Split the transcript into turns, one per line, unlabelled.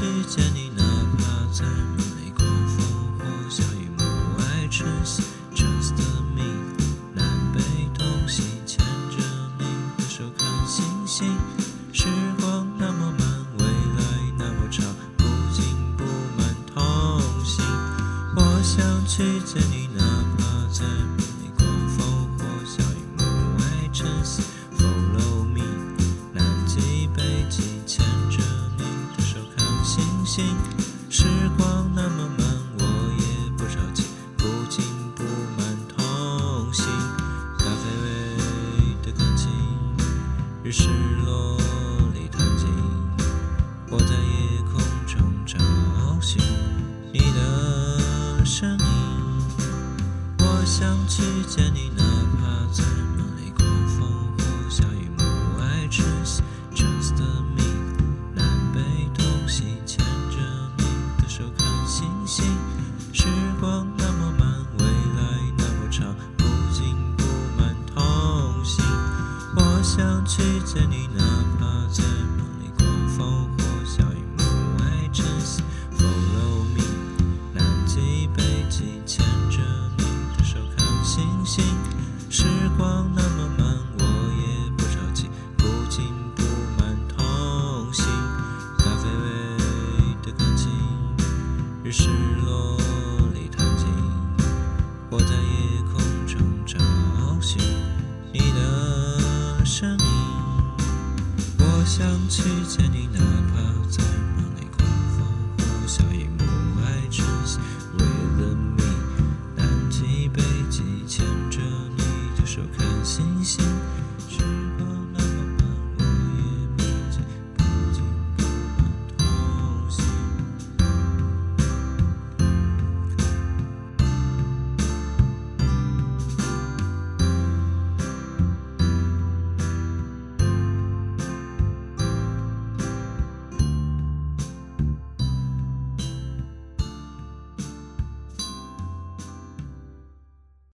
去见你哪怕在轮回过风过雨后梦外晨曦 just me 南北东西牵着你回首看星星时光那么慢未来那么长不紧不慢同行我想去见时光那么慢，我也不着急，不紧不慢同行。咖啡味的空气，日升落里弹琴，我在夜空中找寻你的身影。我想去见你，哪怕在。星星。时光那么慢，未来那么长，不紧不慢同行。我想去见你，哪怕在梦里刮风或下雨，暮霭晨曦，Follow me，南极北极牵着你的手看星星。时光想去见你，哪怕在梦里狂风或下雨，暮霭晨曦，With me，南极北极牵着你的手看星星。